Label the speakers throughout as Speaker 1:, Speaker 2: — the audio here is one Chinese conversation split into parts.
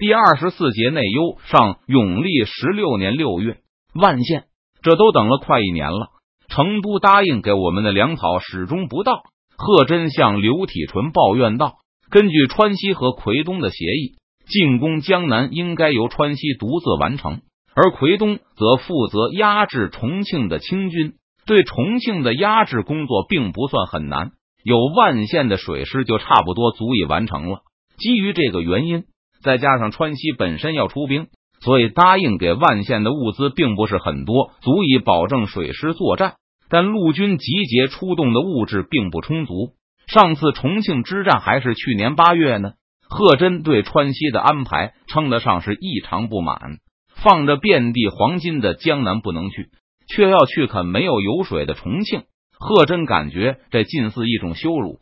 Speaker 1: 第二十四节内忧上，永历十六年六月，万县，这都等了快一年了。成都答应给我们的粮草始终不到。贺真向刘体纯抱怨道：“根据川西和奎东的协议，进攻江南应该由川西独自完成，而奎东则负责压制重庆的清军。对重庆的压制工作并不算很难，有万县的水师就差不多足以完成了。基于这个原因，再加上川西本身要出兵，所以答应给万县的物资并不是很多，足以保证水师作战。”但陆军集结出动的物质并不充足。上次重庆之战还是去年八月呢。贺真对川西的安排称得上是异常不满。放着遍地黄金的江南不能去，却要去啃没有油水的重庆。贺真感觉这近似一种羞辱。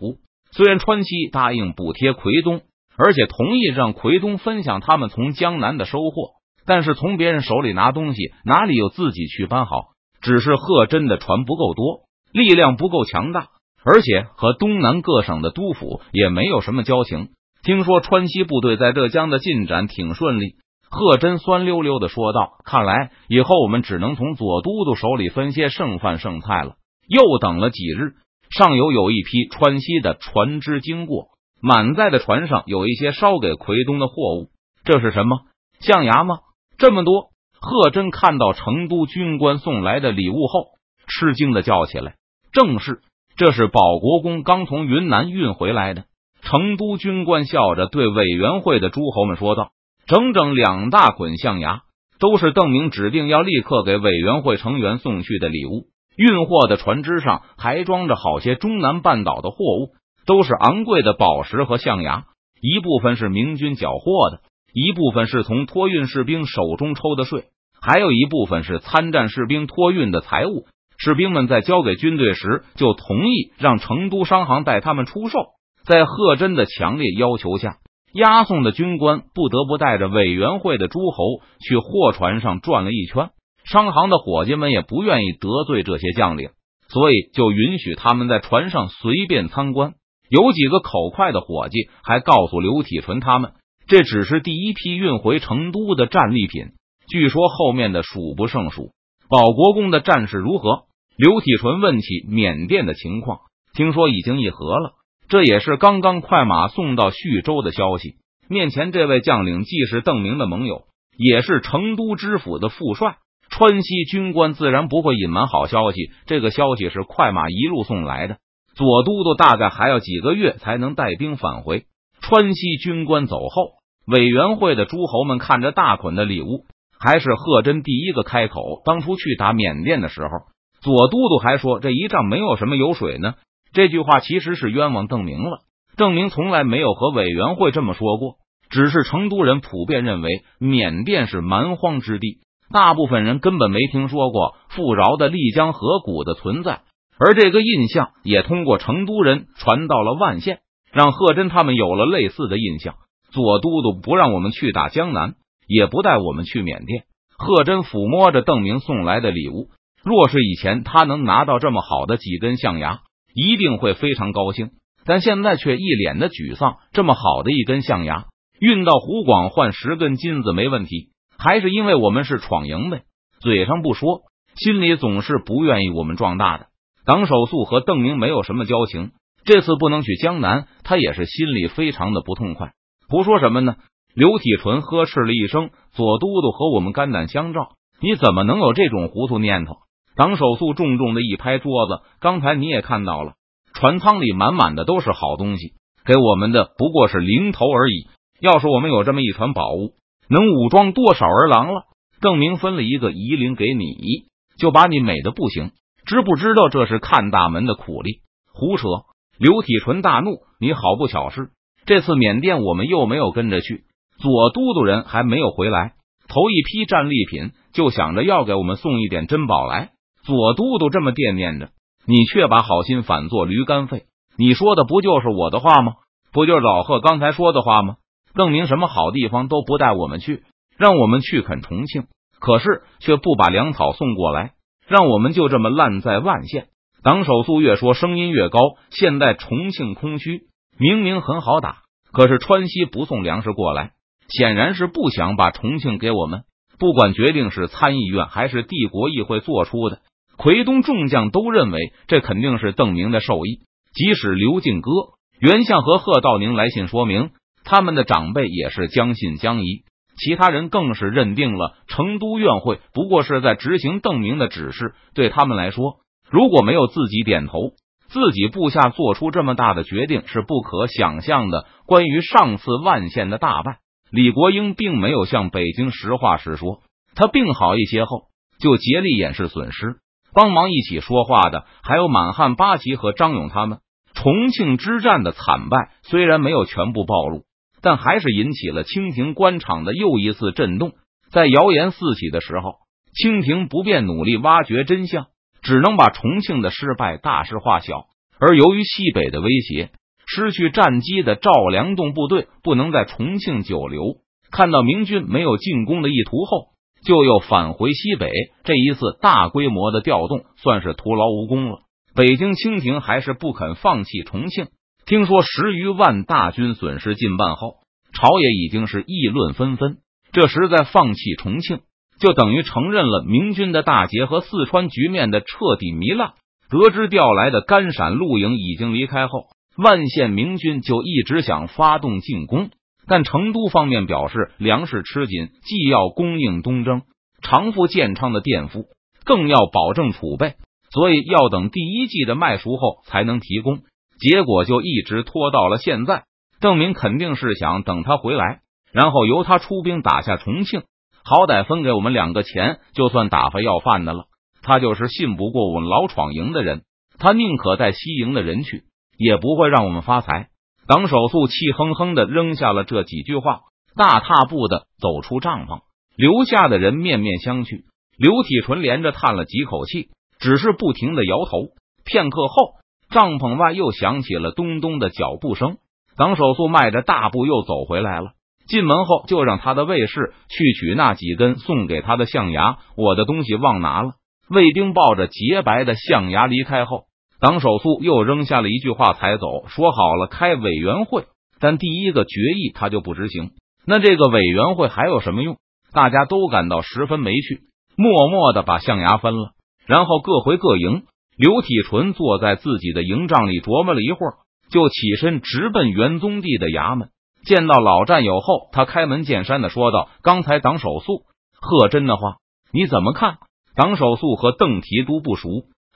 Speaker 1: 虽然川西答应补贴奎东，而且同意让奎东分享他们从江南的收获，但是从别人手里拿东西，哪里有自己去搬好？只是贺真的船不够多，力量不够强大，而且和东南各省的督府也没有什么交情。听说川西部队在浙江的进展挺顺利，贺真酸溜溜的说道：“看来以后我们只能从左都督手里分些剩饭剩菜了。”又等了几日，上游有一批川西的船只经过，满载的船上有一些烧给奎东的货物。这是什么？象牙吗？这么多！贺真看到成都军官送来的礼物后，吃惊的叫起来：“正是，这是保国公刚从云南运回来的。”成都军官笑着对委员会的诸侯们说道：“整整两大捆象牙，都是邓明指定要立刻给委员会成员送去的礼物。运货的船只上还装着好些中南半岛的货物，都是昂贵的宝石和象牙，一部分是明军缴获的。”一部分是从托运士兵手中抽的税，还有一部分是参战士兵托运的财物。士兵们在交给军队时，就同意让成都商行代他们出售。在贺真的强烈要求下，押送的军官不得不带着委员会的诸侯去货船上转了一圈。商行的伙计们也不愿意得罪这些将领，所以就允许他们在船上随便参观。有几个口快的伙计还告诉刘体纯他们。这只是第一批运回成都的战利品，据说后面的数不胜数。保国公的战事如何？刘体纯问起缅甸的情况，听说已经议和了，这也是刚刚快马送到徐州的消息。面前这位将领既是邓明的盟友，也是成都知府的副帅，川西军官自然不会隐瞒好消息。这个消息是快马一路送来的，左都督大概还要几个月才能带兵返回。川西军官走后。委员会的诸侯们看着大捆的礼物，还是贺真第一个开口。当初去打缅甸的时候，左都督还说这一仗没有什么油水呢。这句话其实是冤枉邓明了。邓明从来没有和委员会这么说过，只是成都人普遍认为缅甸是蛮荒之地，大部分人根本没听说过富饶的丽江河谷的存在。而这个印象也通过成都人传到了万县，让贺真他们有了类似的印象。左都督不让我们去打江南，也不带我们去缅甸。贺真抚摸着邓明送来的礼物，若是以前他能拿到这么好的几根象牙，一定会非常高兴。但现在却一脸的沮丧。这么好的一根象牙，运到湖广换十根金子没问题，还是因为我们是闯营的，嘴上不说，心里总是不愿意我们壮大的。党首素和邓明没有什么交情，这次不能去江南，他也是心里非常的不痛快。胡说什么呢？刘体纯呵斥了一声，左都督和我们肝胆相照，你怎么能有这种糊涂念头？党首素重重的一拍桌子，刚才你也看到了，船舱里满满的都是好东西，给我们的不过是零头而已。要是我们有这么一船宝物，能武装多少儿郎了？邓明分了一个夷陵给你，就把你美的不行，知不知道这是看大门的苦力？胡扯！刘体纯大怒，你好不巧是。这次缅甸我们又没有跟着去，左都督人还没有回来，头一批战利品就想着要给我们送一点珍宝来。左都督这么惦念着，你却把好心反做驴肝肺。你说的不就是我的话吗？不就是老贺刚才说的话吗？邓明什么好地方都不带我们去，让我们去啃重庆，可是却不把粮草送过来，让我们就这么烂在万县。党首素越说声音越高，现在重庆空虚。明明很好打，可是川西不送粮食过来，显然是不想把重庆给我们。不管决定是参议院还是帝国议会做出的，奎东众将都认为这肯定是邓明的授意。即使刘敬哥、袁相和贺道宁来信说明，他们的长辈也是将信将疑。其他人更是认定了成都院会不过是在执行邓明的指示。对他们来说，如果没有自己点头，自己部下做出这么大的决定是不可想象的。关于上次万县的大败，李国英并没有向北京实话实说。他病好一些后，就竭力掩饰损失。帮忙一起说话的还有满汉八旗和张勇他们。重庆之战的惨败虽然没有全部暴露。但还是引起了清廷官场的又一次震动。在谣言四起的时候，清廷不便努力挖掘真相，只能把重庆的失败大事化小。而由于西北的威胁，失去战机的赵良栋部队不能在重庆久留。看到明军没有进攻的意图后，就又返回西北。这一次大规模的调动算是徒劳无功了。北京清廷还是不肯放弃重庆。听说十余万大军损失近半后，朝野已经是议论纷纷。这时再放弃重庆，就等于承认了明军的大捷和四川局面的彻底糜烂。得知调来的甘陕陆营已经离开后，万县明军就一直想发动进攻，但成都方面表示粮食吃紧，既要供应东征长富建昌的垫付，更要保证储备，所以要等第一季的麦熟后才能提供。结果就一直拖到了现在。邓明肯定是想等他回来，然后由他出兵打下重庆，好歹分给我们两个钱，就算打发要饭的了。他就是信不过我们老闯营的人，他宁可带西营的人去，也不会让我们发财。党首素气哼哼的扔下了这几句话，大踏步的走出帐篷，留下的人面面相觑。刘体纯连着叹了几口气，只是不停的摇头。片刻后。帐篷外又响起了咚咚的脚步声，党首素迈着大步又走回来了。进门后就让他的卫士去取那几根送给他的象牙，我的东西忘拿了。卫兵抱着洁白的象牙离开后，党首素又扔下了一句话才走，说好了开委员会，但第一个决议他就不执行。那这个委员会还有什么用？大家都感到十分没趣，默默的把象牙分了，然后各回各营。刘体纯坐在自己的营帐里琢磨了一会儿，就起身直奔元宗帝的衙门。见到老战友后，他开门见山的说道：“刚才党首素贺真的话，你怎么看？”党首素和邓提督不熟，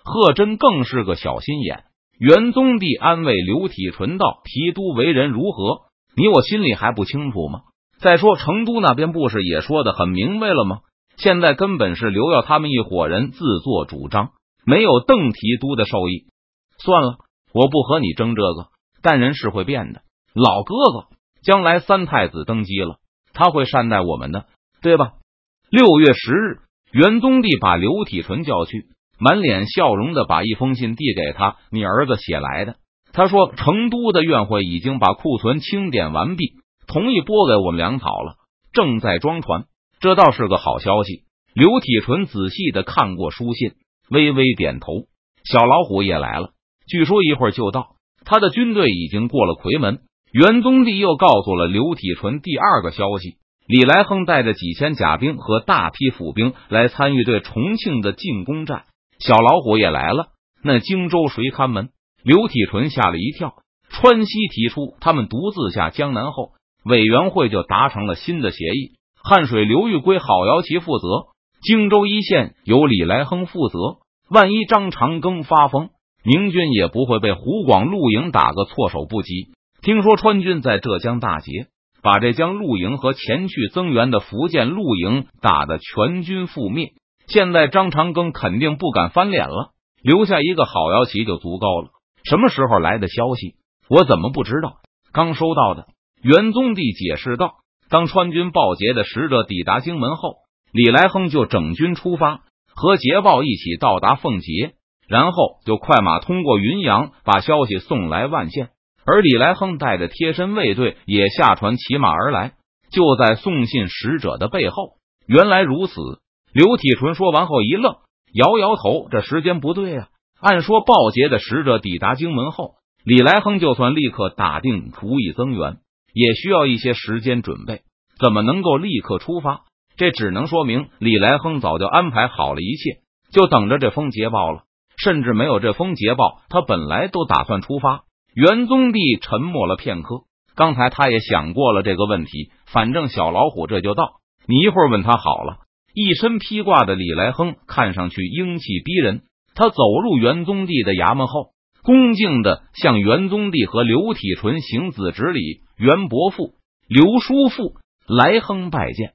Speaker 1: 贺真更是个小心眼。元宗帝安慰刘体纯道：“提督为人如何，你我心里还不清楚吗？再说成都那边不是也说的很明白了吗？现在根本是刘耀他们一伙人自作主张。”没有邓提督的授意，算了，我不和你争这个。但人是会变的，老哥哥，将来三太子登基了，他会善待我们的，对吧？六月十日，元宗帝把刘体纯叫去，满脸笑容的把一封信递给他：“你儿子写来的。他说，成都的院会已经把库存清点完毕，同意拨给我们粮草了，正在装船。这倒是个好消息。”刘体纯仔细的看过书信。微微点头，小老虎也来了，据说一会儿就到。他的军队已经过了夔门。元宗帝又告诉了刘体纯第二个消息：李来亨带着几千甲兵和大批府兵来参与对重庆的进攻战。小老虎也来了，那荆州谁看门？刘体纯吓了一跳。川西提出他们独自下江南后，委员会就达成了新的协议：汉水刘玉归、郝瑶琪负责，荆州一线由李来亨负责。万一张长庚发疯，明军也不会被湖广陆营打个措手不及。听说川军在浙江大捷，把这江陆营和前去增援的福建陆营打得全军覆灭。现在张长庚肯定不敢翻脸了，留下一个好摇旗就足够了。什么时候来的消息？我怎么不知道？刚收到的。元宗帝解释道：“当川军报捷的使者抵达荆门后，李来亨就整军出发。”和捷报一起到达奉节，然后就快马通过云阳，把消息送来万县。而李来亨带着贴身卫队也下船骑马而来，就在送信使者的背后。原来如此，刘体纯说完后一愣，摇摇头，这时间不对啊！按说报捷的使者抵达荆门后，李来亨就算立刻打定主意增援，也需要一些时间准备。怎么能够立刻出发？这只能说明李来亨早就安排好了一切，就等着这封捷报了。甚至没有这封捷报，他本来都打算出发。元宗帝沉默了片刻，刚才他也想过了这个问题。反正小老虎这就到，你一会儿问他好了。一身披挂的李来亨看上去英气逼人。他走入元宗帝的衙门后，恭敬的向元宗帝和刘体纯行子侄礼：“元伯父、刘叔父，来亨拜见。”